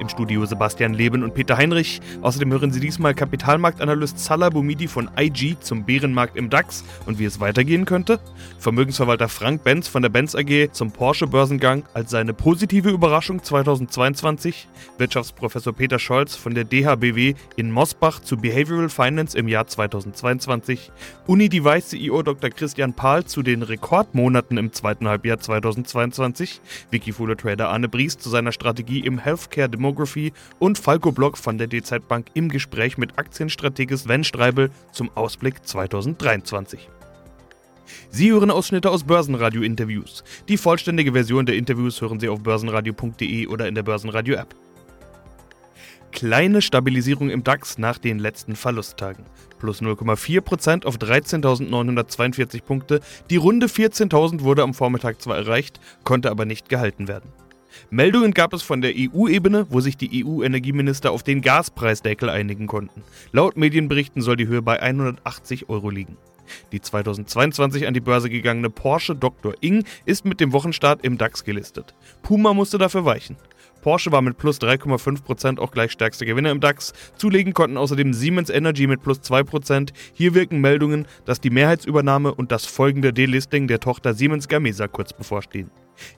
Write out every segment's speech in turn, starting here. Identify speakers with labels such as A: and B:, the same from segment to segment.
A: Im Studio Sebastian Leben und Peter Heinrich. Außerdem hören Sie diesmal Kapitalmarktanalyst Salah Boumidi von IG zum Bärenmarkt im DAX und wie es weitergehen könnte. Vermögensverwalter Frank Benz von der Benz AG zum Porsche-Börsengang als seine positive Überraschung 2022. Wirtschaftsprofessor Peter Scholz von der DHBW in Mosbach zu Behavioral Finance im Jahr 2022. Unidevice CEO Dr. Christian Pahl zu den Rekordmonaten im zweiten Halbjahr 2022. Wikifolio Trader Arne Bries zu seiner Strategie im Healthcare Demography und Falco Block von der DZ Bank im Gespräch mit Aktienstrategie Sven Streibel zum Ausblick 2023. Sie hören Ausschnitte aus Börsenradio-Interviews. Die vollständige Version der Interviews hören Sie auf börsenradio.de oder in der Börsenradio-App. Kleine Stabilisierung im DAX nach den letzten Verlusttagen. Plus 0,4% auf 13.942 Punkte. Die Runde 14.000 wurde am Vormittag zwar erreicht, konnte aber nicht gehalten werden. Meldungen gab es von der EU-Ebene, wo sich die EU-Energieminister auf den Gaspreisdeckel einigen konnten. Laut Medienberichten soll die Höhe bei 180 Euro liegen. Die 2022 an die Börse gegangene Porsche Dr. Ing ist mit dem Wochenstart im DAX gelistet. Puma musste dafür weichen. Porsche war mit plus 3,5% auch gleich stärkster Gewinner im DAX. Zulegen konnten außerdem Siemens Energy mit plus 2%. Hier wirken Meldungen, dass die Mehrheitsübernahme und das folgende Delisting der Tochter Siemens Gamesa kurz bevorstehen.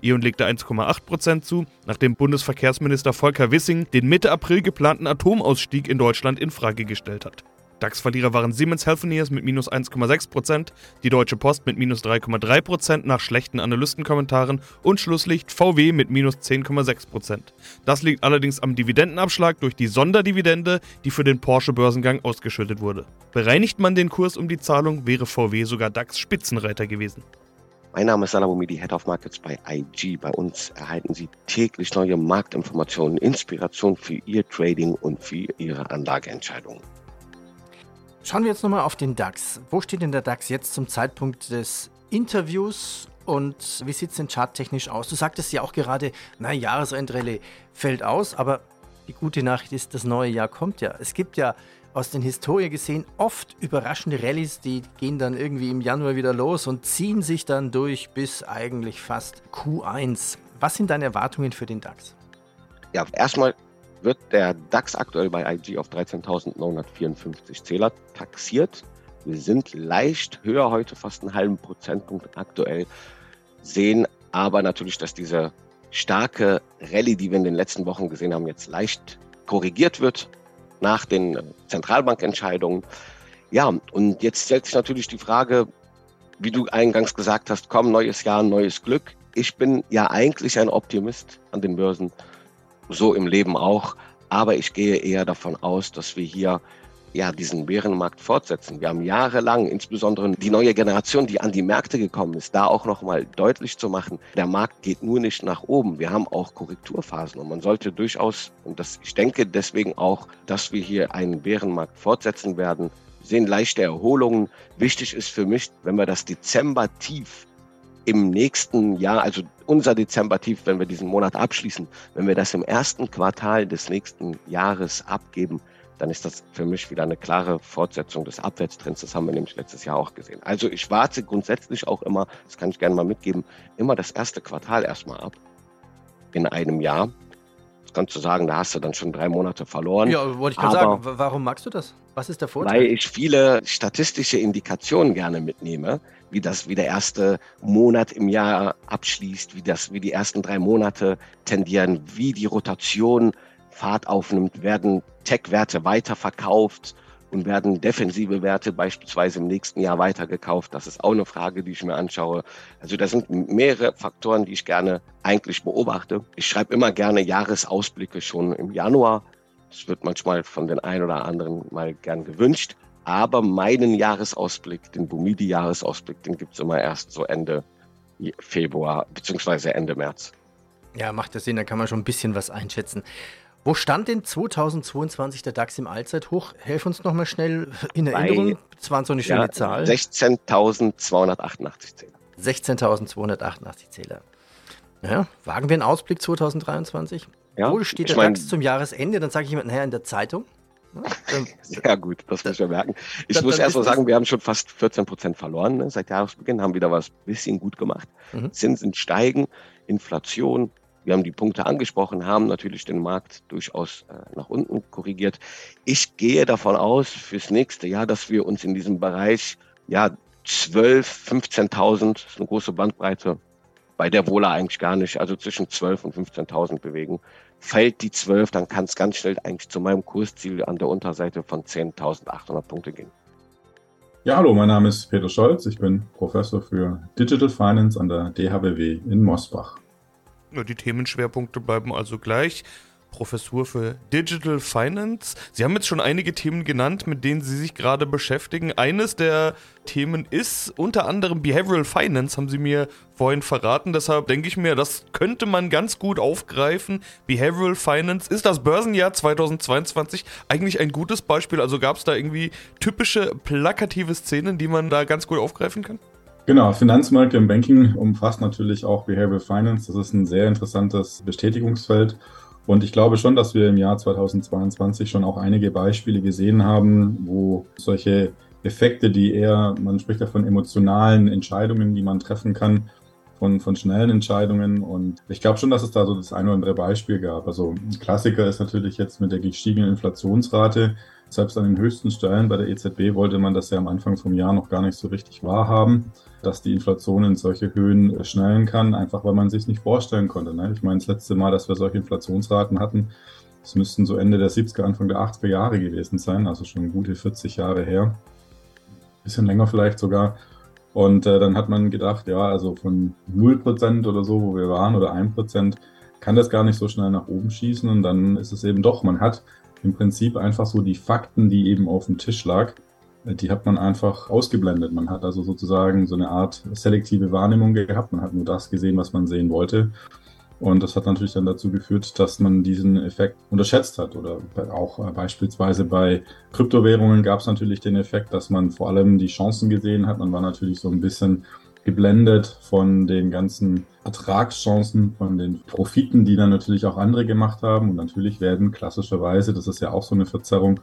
A: E.ON legte 1,8% zu, nachdem Bundesverkehrsminister Volker Wissing den Mitte April geplanten Atomausstieg in Deutschland in Frage gestellt hat. DAX-Verlierer waren Siemens Healthineers mit minus 1,6%, die Deutsche Post mit minus 3,3% nach schlechten Analystenkommentaren und Schlusslicht VW mit minus 10,6%. Das liegt allerdings am Dividendenabschlag durch die Sonderdividende, die für den Porsche-Börsengang ausgeschüttet wurde. Bereinigt man den Kurs um die Zahlung, wäre VW sogar DAX-Spitzenreiter gewesen.
B: Mein Name ist Salabomidi, Head of Markets bei IG. Bei uns erhalten Sie täglich neue Marktinformationen, Inspiration für Ihr Trading und für Ihre Anlageentscheidungen.
C: Schauen wir jetzt nochmal auf den DAX. Wo steht denn der DAX jetzt zum Zeitpunkt des Interviews und wie sieht es denn charttechnisch aus? Du sagtest ja auch gerade, na, Jahresendrallye fällt aus, aber die gute Nachricht ist, das neue Jahr kommt ja. Es gibt ja aus den Historien gesehen oft überraschende Rallyes, die gehen dann irgendwie im Januar wieder los und ziehen sich dann durch bis eigentlich fast Q1. Was sind deine Erwartungen für den DAX?
B: Ja, erstmal wird der DAX aktuell bei IG auf 13.954 Zähler taxiert. Wir sind leicht höher heute, fast einen halben Prozentpunkt aktuell, sehen aber natürlich, dass diese starke Rallye, die wir in den letzten Wochen gesehen haben, jetzt leicht korrigiert wird nach den Zentralbankentscheidungen. Ja, und jetzt stellt sich natürlich die Frage, wie du eingangs gesagt hast, komm, neues Jahr, neues Glück. Ich bin ja eigentlich ein Optimist an den Börsen, so im Leben auch, aber ich gehe eher davon aus, dass wir hier ja, diesen Bärenmarkt fortsetzen. Wir haben jahrelang, insbesondere die neue Generation, die an die Märkte gekommen ist, da auch nochmal deutlich zu machen, der Markt geht nur nicht nach oben. Wir haben auch Korrekturphasen und man sollte durchaus, und das, ich denke deswegen auch, dass wir hier einen Bärenmarkt fortsetzen werden, wir sehen leichte Erholungen. Wichtig ist für mich, wenn wir das Dezember-Tief im nächsten Jahr, also unser Dezember-Tief, wenn wir diesen Monat abschließen, wenn wir das im ersten Quartal des nächsten Jahres abgeben, dann ist das für mich wieder eine klare Fortsetzung des Abwärtstrends. Das haben wir nämlich letztes Jahr auch gesehen. Also ich warte grundsätzlich auch immer, das kann ich gerne mal mitgeben, immer das erste Quartal erstmal ab in einem Jahr. Das kannst du sagen, da hast du dann schon drei Monate verloren.
C: Ja, wollte ich gerade sagen, warum magst du das? Was ist der Vorteil?
B: Weil ich viele statistische Indikationen gerne mitnehme, wie das, wie der erste Monat im Jahr abschließt, wie das, wie die ersten drei Monate tendieren, wie die Rotation Fahrt aufnimmt, werden Tech-Werte weiterverkauft und werden defensive Werte beispielsweise im nächsten Jahr weitergekauft. Das ist auch eine Frage, die ich mir anschaue. Also da sind mehrere Faktoren, die ich gerne eigentlich beobachte. Ich schreibe immer gerne Jahresausblicke schon im Januar. Das wird manchmal von den einen oder anderen mal gern gewünscht. Aber meinen Jahresausblick, den Bumidi-Jahresausblick, den gibt es immer erst so Ende Februar beziehungsweise Ende März.
C: Ja, macht das Sinn, da kann man schon ein bisschen was einschätzen. Wo stand denn 2022 der DAX im Allzeithoch? Helf uns nochmal schnell in Erinnerung. Das war so eine schöne ja, Zahl.
B: 16.288 Zähler.
C: 16.288 Zähler. Ja, wagen wir einen Ausblick 2023? Ja, Wo steht der DAX zum Jahresende? Dann sage ich immer, naja, in der Zeitung.
B: Sehr gut, das muss ich merken. Ich dann, muss erst mal sagen, wir haben schon fast 14 Prozent verloren ne? seit Jahresbeginn, haben wieder was bisschen gut gemacht. Mhm. Zinsen steigen, Inflation. Wir haben die Punkte angesprochen, haben natürlich den Markt durchaus äh, nach unten korrigiert. Ich gehe davon aus, fürs nächste Jahr, dass wir uns in diesem Bereich ja 12, 15.000, ist eine große Bandbreite, bei der Wohler eigentlich gar nicht, also zwischen 12 und 15.000 bewegen. Fällt die 12, dann kann es ganz schnell eigentlich zu meinem Kursziel an der Unterseite von 10.800 Punkte gehen.
D: Ja, hallo, mein Name ist Peter Scholz. Ich bin Professor für Digital Finance an der DHBW in Mosbach.
A: Die Themenschwerpunkte bleiben also gleich. Professur für Digital Finance. Sie haben jetzt schon einige Themen genannt, mit denen Sie sich gerade beschäftigen. Eines der Themen ist unter anderem Behavioral Finance, haben Sie mir vorhin verraten. Deshalb denke ich mir, das könnte man ganz gut aufgreifen. Behavioral Finance ist das Börsenjahr 2022 eigentlich ein gutes Beispiel. Also gab es da irgendwie typische plakative Szenen, die man da ganz gut aufgreifen kann?
D: Genau, Finanzmärkte im Banking umfasst natürlich auch Behavioral Finance. Das ist ein sehr interessantes Bestätigungsfeld. Und ich glaube schon, dass wir im Jahr 2022 schon auch einige Beispiele gesehen haben, wo solche Effekte, die eher, man spricht ja von emotionalen Entscheidungen, die man treffen kann, von, von schnellen Entscheidungen. Und ich glaube schon, dass es da so das eine oder andere Beispiel gab. Also ein Klassiker ist natürlich jetzt mit der gestiegenen Inflationsrate. Selbst an den höchsten Stellen bei der EZB wollte man das ja am Anfang vom Jahr noch gar nicht so richtig wahrhaben dass die Inflation in solche Höhen äh, schnellen kann, einfach weil man sich nicht vorstellen konnte. Ne? Ich meine, das letzte Mal, dass wir solche Inflationsraten hatten, das müssten so Ende der 70er, Anfang der 80er Jahre gewesen sein, also schon gute 40 Jahre her. Bisschen länger vielleicht sogar. Und äh, dann hat man gedacht, ja, also von 0% oder so, wo wir waren, oder 1%, kann das gar nicht so schnell nach oben schießen. Und dann ist es eben doch, man hat im Prinzip einfach so die Fakten, die eben auf dem Tisch lag, die hat man einfach ausgeblendet. Man hat also sozusagen so eine Art selektive Wahrnehmung gehabt. Man hat nur das gesehen, was man sehen wollte. Und das hat natürlich dann dazu geführt, dass man diesen Effekt unterschätzt hat. Oder auch beispielsweise bei Kryptowährungen gab es natürlich den Effekt, dass man vor allem die Chancen gesehen hat. Man war natürlich so ein bisschen geblendet von den ganzen Ertragschancen, von den Profiten, die dann natürlich auch andere gemacht haben. Und natürlich werden klassischerweise, das ist ja auch so eine Verzerrung,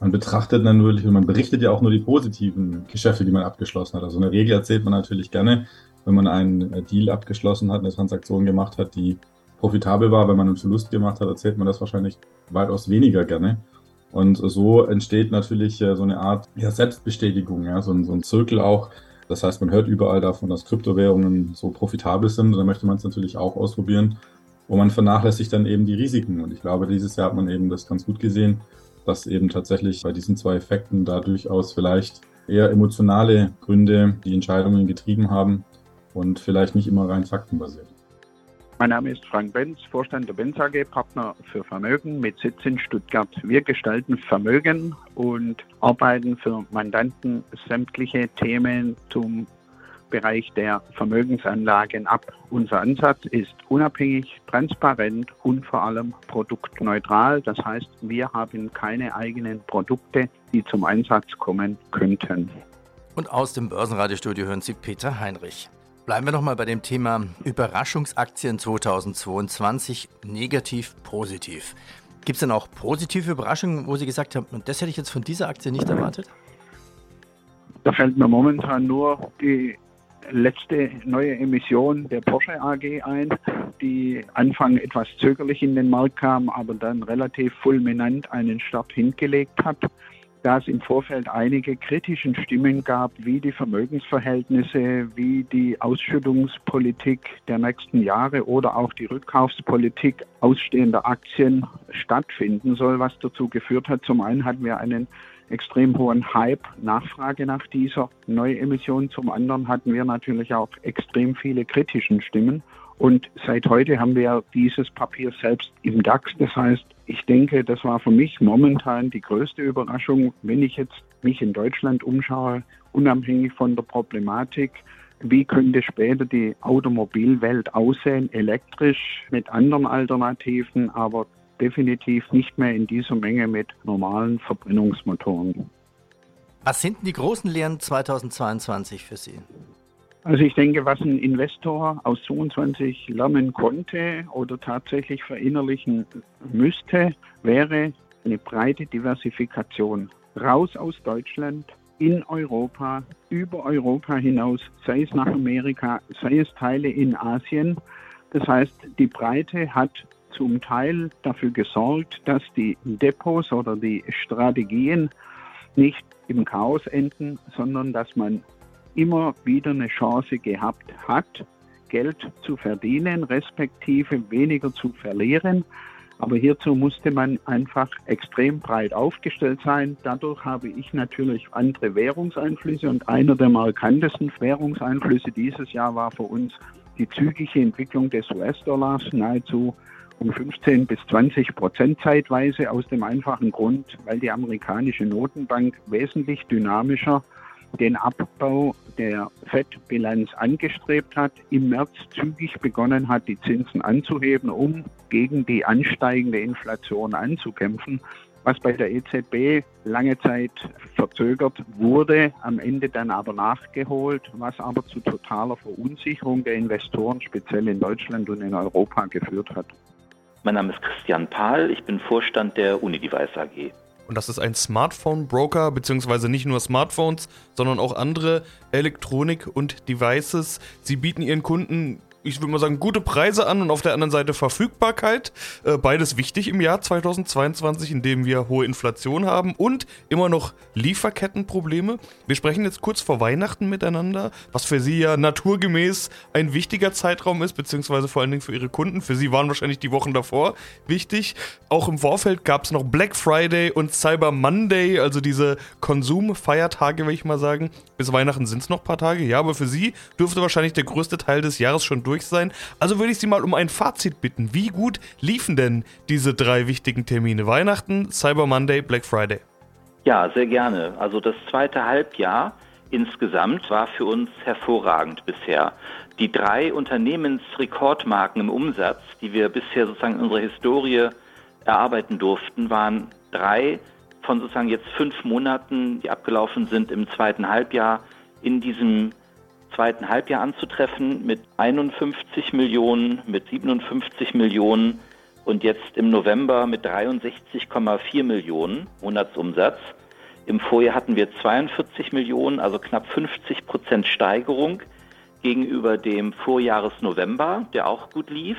D: man betrachtet dann natürlich und man berichtet ja auch nur die positiven Geschäfte, die man abgeschlossen hat. Also eine Regel erzählt man natürlich gerne, wenn man einen Deal abgeschlossen hat, eine Transaktion gemacht hat, die profitabel war. Wenn man einen Verlust gemacht hat, erzählt man das wahrscheinlich weitaus weniger gerne. Und so entsteht natürlich äh, so eine Art ja, Selbstbestätigung, ja, so so ein Zirkel auch. Das heißt, man hört überall davon, dass Kryptowährungen so profitabel sind. Und dann möchte man es natürlich auch ausprobieren. Und man vernachlässigt dann eben die Risiken. Und ich glaube, dieses Jahr hat man eben das ganz gut gesehen dass eben tatsächlich bei diesen zwei Effekten da durchaus vielleicht eher emotionale Gründe die Entscheidungen getrieben haben und vielleicht nicht immer rein faktenbasiert.
E: Mein Name ist Frank Benz, Vorstand der Benz AG, Partner für Vermögen mit Sitz in Stuttgart. Wir gestalten Vermögen und arbeiten für Mandanten sämtliche Themen zum Bereich der Vermögensanlagen ab. Unser Ansatz ist unabhängig, transparent und vor allem produktneutral. Das heißt, wir haben keine eigenen Produkte, die zum Einsatz kommen könnten.
C: Und aus dem Börsenradiostudio hören Sie Peter Heinrich. Bleiben wir nochmal bei dem Thema Überraschungsaktien 2022, negativ, positiv. Gibt es denn auch positive Überraschungen, wo Sie gesagt haben, das hätte ich jetzt von dieser Aktie nicht erwartet?
E: Da fällt mir momentan nur die letzte neue Emission der Porsche AG ein, die Anfang etwas zögerlich in den Markt kam, aber dann relativ fulminant einen Start hingelegt hat. Da es im Vorfeld einige kritischen Stimmen gab, wie die Vermögensverhältnisse, wie die Ausschüttungspolitik der nächsten Jahre oder auch die Rückkaufspolitik ausstehender Aktien stattfinden soll, was dazu geführt hat, zum einen hatten wir einen extrem hohen Hype, Nachfrage nach dieser Neuemission. Zum anderen hatten wir natürlich auch extrem viele kritischen Stimmen. Und seit heute haben wir dieses Papier selbst im DAX. Das heißt, ich denke, das war für mich momentan die größte Überraschung, wenn ich jetzt mich in Deutschland umschaue, unabhängig von der Problematik. Wie könnte später die Automobilwelt aussehen, elektrisch mit anderen Alternativen, aber definitiv nicht mehr in dieser Menge mit normalen Verbrennungsmotoren.
C: Was sind denn die großen Lehren 2022 für Sie?
E: Also ich denke, was ein Investor aus 22 lernen konnte oder tatsächlich verinnerlichen müsste, wäre eine breite Diversifikation. Raus aus Deutschland, in Europa, über Europa hinaus, sei es nach Amerika, sei es Teile in Asien. Das heißt, die Breite hat zum Teil dafür gesorgt, dass die Depots oder die Strategien nicht im Chaos enden, sondern dass man immer wieder eine Chance gehabt hat, Geld zu verdienen, respektive weniger zu verlieren. Aber hierzu musste man einfach extrem breit aufgestellt sein. Dadurch habe ich natürlich andere Währungseinflüsse und einer der markantesten Währungseinflüsse dieses Jahr war für uns die zügige Entwicklung des US-Dollars nahezu um 15 bis 20 Prozent zeitweise aus dem einfachen Grund, weil die amerikanische Notenbank wesentlich dynamischer den Abbau der Fettbilanz angestrebt hat, im März zügig begonnen hat, die Zinsen anzuheben, um gegen die ansteigende Inflation anzukämpfen, was bei der EZB lange Zeit verzögert wurde, am Ende dann aber nachgeholt, was aber zu totaler Verunsicherung der Investoren, speziell in Deutschland und in Europa, geführt hat.
F: Mein Name ist Christian Pahl, ich bin Vorstand der Unidevice AG.
A: Und das ist ein Smartphone-Broker, beziehungsweise nicht nur Smartphones, sondern auch andere Elektronik und Devices. Sie bieten ihren Kunden ich würde mal sagen, gute Preise an und auf der anderen Seite Verfügbarkeit. Äh, beides wichtig im Jahr 2022, in dem wir hohe Inflation haben und immer noch Lieferkettenprobleme. Wir sprechen jetzt kurz vor Weihnachten miteinander, was für Sie ja naturgemäß ein wichtiger Zeitraum ist, beziehungsweise vor allen Dingen für Ihre Kunden. Für Sie waren wahrscheinlich die Wochen davor wichtig. Auch im Vorfeld gab es noch Black Friday und Cyber Monday, also diese Konsumfeiertage, will ich mal sagen. Bis Weihnachten sind es noch ein paar Tage, ja, aber für Sie dürfte wahrscheinlich der größte Teil des Jahres schon durch sein. Also würde ich Sie mal um ein Fazit bitten. Wie gut liefen denn diese drei wichtigen Termine? Weihnachten, Cyber Monday, Black Friday?
F: Ja, sehr gerne. Also das zweite Halbjahr insgesamt war für uns hervorragend bisher. Die drei Unternehmensrekordmarken im Umsatz, die wir bisher sozusagen in unserer Historie erarbeiten durften, waren drei von sozusagen jetzt fünf Monaten, die abgelaufen sind im zweiten Halbjahr in diesem zweiten Halbjahr anzutreffen mit 51 Millionen, mit 57 Millionen und jetzt im November mit 63,4 Millionen Monatsumsatz. Im Vorjahr hatten wir 42 Millionen, also knapp 50 Prozent Steigerung gegenüber dem Vorjahresnovember, der auch gut lief.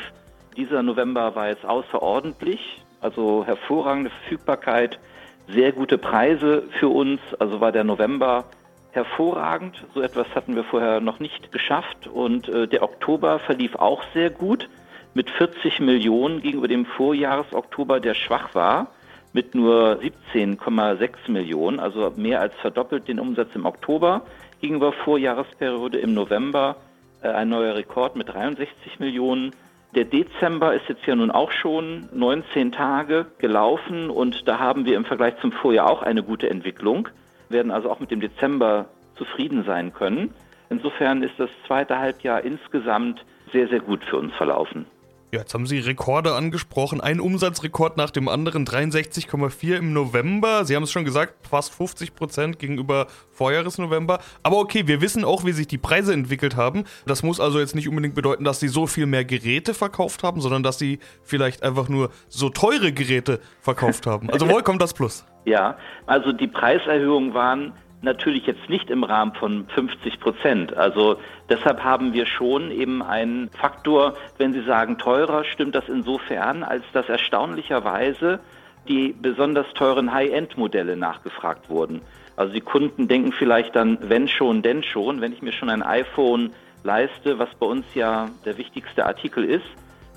F: Dieser November war jetzt außerordentlich, also hervorragende Verfügbarkeit, sehr gute Preise für uns. Also war der November hervorragend. So etwas hatten wir vorher noch nicht geschafft. Und äh, der Oktober verlief auch sehr gut mit 40 Millionen gegenüber dem Vorjahresoktober, der schwach war, mit nur 17,6 Millionen, also mehr als verdoppelt den Umsatz im Oktober gegenüber Vorjahresperiode im November äh, ein neuer Rekord mit 63 Millionen. Der Dezember ist jetzt ja nun auch schon 19 Tage gelaufen und da haben wir im Vergleich zum Vorjahr auch eine gute Entwicklung werden also auch mit dem Dezember zufrieden sein können. Insofern ist das zweite Halbjahr insgesamt sehr, sehr gut für uns verlaufen.
A: Ja, jetzt haben Sie Rekorde angesprochen. Ein Umsatzrekord nach dem anderen, 63,4 im November. Sie haben es schon gesagt, fast 50 Prozent gegenüber Vorjahresnovember. Aber okay, wir wissen auch, wie sich die Preise entwickelt haben. Das muss also jetzt nicht unbedingt bedeuten, dass Sie so viel mehr Geräte verkauft haben, sondern dass Sie vielleicht einfach nur so teure Geräte verkauft haben. Also woher kommt das Plus?
F: Ja, also die Preiserhöhungen waren natürlich jetzt nicht im Rahmen von 50 Prozent. Also deshalb haben wir schon eben einen Faktor, wenn Sie sagen teurer, stimmt das insofern, als dass erstaunlicherweise die besonders teuren High-End-Modelle nachgefragt wurden. Also die Kunden denken vielleicht dann, wenn schon, denn schon, wenn ich mir schon ein iPhone leiste, was bei uns ja der wichtigste Artikel ist,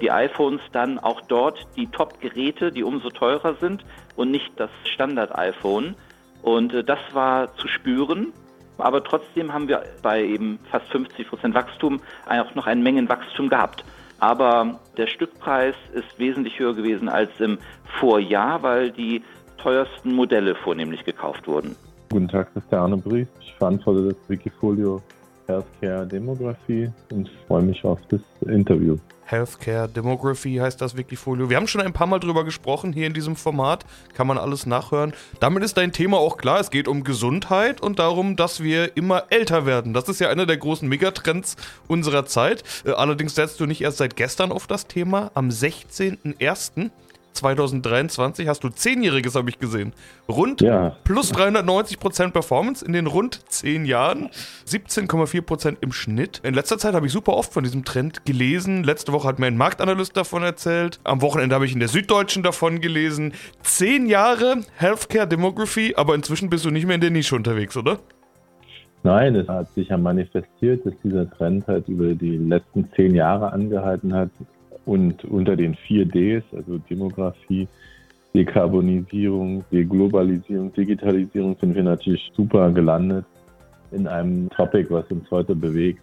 F: die iPhones dann auch dort die Top-Geräte, die umso teurer sind und nicht das Standard-iPhone. Und äh, das war zu spüren. Aber trotzdem haben wir bei eben fast 50 Prozent Wachstum auch noch ein Mengenwachstum gehabt. Aber der Stückpreis ist wesentlich höher gewesen als im Vorjahr, weil die teuersten Modelle vornehmlich gekauft wurden.
G: Guten Tag, das ist der Arne Brief. Ich verantworte das Wikifolio Healthcare Demography und freue mich auf das Interview.
A: Healthcare Demography heißt das Wikifolio. Wir haben schon ein paar Mal drüber gesprochen hier in diesem Format. Kann man alles nachhören. Damit ist dein Thema auch klar. Es geht um Gesundheit und darum, dass wir immer älter werden. Das ist ja einer der großen Megatrends unserer Zeit. Äh, allerdings setzt du nicht erst seit gestern auf das Thema. Am 16.01. 2023 hast du Zehnjähriges, habe ich gesehen. Rund ja. plus 390% Performance in den rund 10 Jahren. 17,4% im Schnitt. In letzter Zeit habe ich super oft von diesem Trend gelesen. Letzte Woche hat mir ein Marktanalyst davon erzählt. Am Wochenende habe ich in der Süddeutschen davon gelesen. Zehn Jahre Healthcare Demography, aber inzwischen bist du nicht mehr in der Nische unterwegs, oder?
G: Nein, es hat sich ja manifestiert, dass dieser Trend halt über die letzten zehn Jahre angehalten hat. Und unter den vier Ds, also Demografie, Dekarbonisierung, Deglobalisierung, Digitalisierung, sind wir natürlich super gelandet in einem Topic, was uns heute bewegt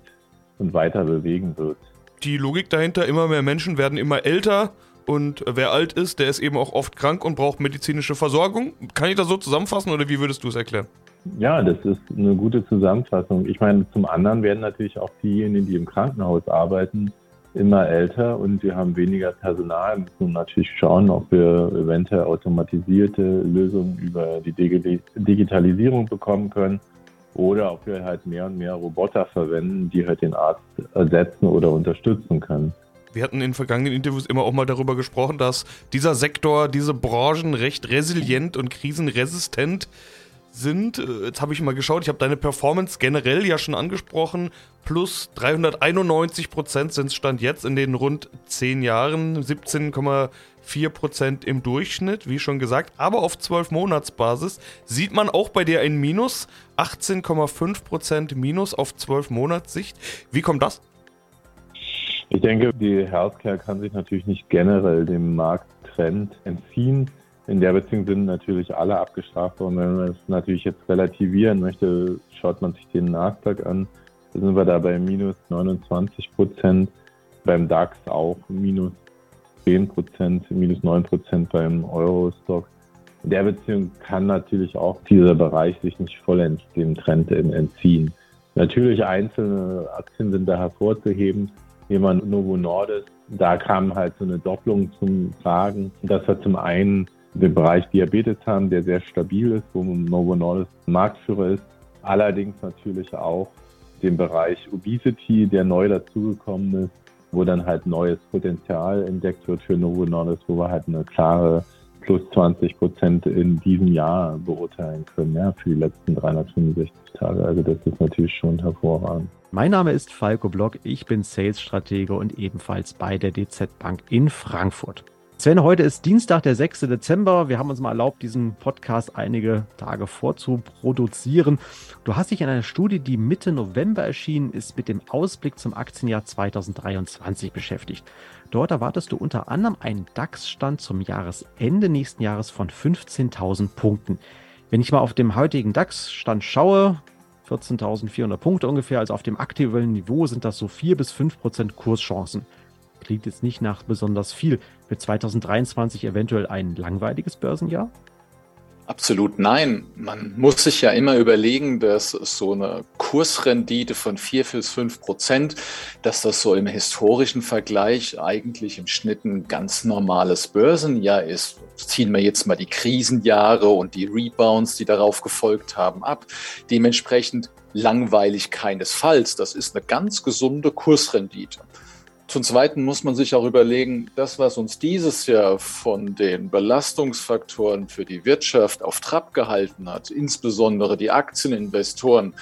G: und weiter bewegen wird.
A: Die Logik dahinter, immer mehr Menschen werden immer älter und wer alt ist, der ist eben auch oft krank und braucht medizinische Versorgung. Kann ich das so zusammenfassen oder wie würdest du es erklären?
G: Ja, das ist eine gute Zusammenfassung. Ich meine, zum anderen werden natürlich auch diejenigen, die im Krankenhaus arbeiten, immer älter und wir haben weniger Personal. Wir müssen natürlich schauen, ob wir eventuell automatisierte Lösungen über die Digitalisierung bekommen können oder ob wir halt mehr und mehr Roboter verwenden, die halt den Arzt ersetzen oder unterstützen können.
A: Wir hatten in vergangenen Interviews immer auch mal darüber gesprochen, dass dieser Sektor, diese Branchen recht resilient und krisenresistent sind. Äh, jetzt habe ich mal geschaut, ich habe deine Performance generell ja schon angesprochen. Plus 391 Prozent sind es Stand jetzt in den rund 10 Jahren, 17,4 Prozent im Durchschnitt, wie schon gesagt. Aber auf 12 Monatsbasis sieht man auch bei dir ein Minus, 18,5 Prozent Minus auf 12 Monatssicht. Wie kommt das?
G: Ich denke, die Healthcare kann sich natürlich nicht generell dem Markttrend entziehen. In der Beziehung sind natürlich alle abgestraft worden. Wenn man es natürlich jetzt relativieren möchte, schaut man sich den Nasdaq an. Da sind wir da bei minus 29 Prozent. Beim DAX auch minus 10 Prozent, minus 9 Prozent beim Eurostock. In der Beziehung kann natürlich auch dieser Bereich sich nicht vollends dem Trend entziehen. Natürlich einzelne Aktien sind da hervorzuheben. Jemand Novo Nordisk, da kam halt so eine Doppelung zum Tragen. Das war zum einen den Bereich Diabetes haben, der sehr stabil ist, wo Novo Nordisk Marktführer ist. Allerdings natürlich auch den Bereich Obesity, der neu dazugekommen ist, wo dann halt neues Potenzial entdeckt wird für Novo Nordisk, wo wir halt eine klare plus 20 Prozent in diesem Jahr beurteilen können, ja, für die letzten 365 Tage. Also das ist natürlich schon hervorragend.
H: Mein Name ist Falco Block, ich bin Sales-Stratege und ebenfalls bei der DZ Bank in Frankfurt. Sven, heute ist Dienstag, der 6. Dezember. Wir haben uns mal erlaubt, diesen Podcast einige Tage vorzuproduzieren. Du hast dich in einer Studie, die Mitte November erschienen ist, mit dem Ausblick zum Aktienjahr 2023 beschäftigt. Dort erwartest du unter anderem einen DAX-Stand zum Jahresende nächsten Jahres von 15.000 Punkten. Wenn ich mal auf dem heutigen DAX-Stand schaue, 14.400 Punkte ungefähr, also auf dem aktuellen Niveau sind das so 4 bis 5 Prozent Kurschancen klingt jetzt nicht nach besonders viel. Wird 2023 eventuell ein langweiliges Börsenjahr?
I: Absolut nein. Man muss sich ja immer überlegen, dass so eine Kursrendite von 4 bis 5 Prozent, dass das so im historischen Vergleich eigentlich im Schnitt ein ganz normales Börsenjahr ist. Ziehen wir jetzt mal die Krisenjahre und die Rebounds, die darauf gefolgt haben, ab. Dementsprechend langweilig keinesfalls. Das ist eine ganz gesunde Kursrendite. Zum Zweiten muss man sich auch überlegen, das, was uns dieses Jahr von den Belastungsfaktoren für die Wirtschaft auf Trab gehalten hat, insbesondere die Aktieninvestoren,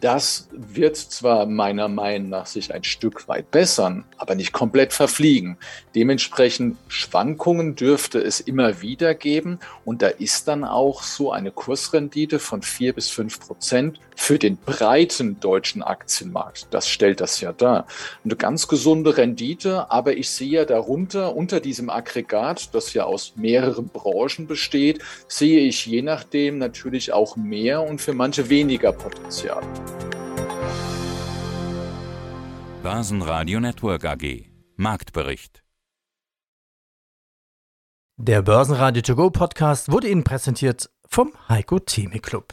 I: das wird zwar meiner Meinung nach sich ein Stück weit bessern, aber nicht komplett verfliegen. Dementsprechend Schwankungen dürfte es immer wieder geben und da ist dann auch so eine Kursrendite von vier bis fünf Prozent für den breiten deutschen Aktienmarkt. Das stellt das ja dar. Eine ganz gesunde Rendite, aber ich sehe ja darunter, unter diesem Aggregat, das ja aus mehreren Branchen besteht, sehe ich je nachdem natürlich auch mehr und für manche weniger Potenzial.
J: Börsenradio Network AG Marktbericht
C: Der Börsenradio To Go Podcast wurde Ihnen präsentiert vom Heiko Theme Club.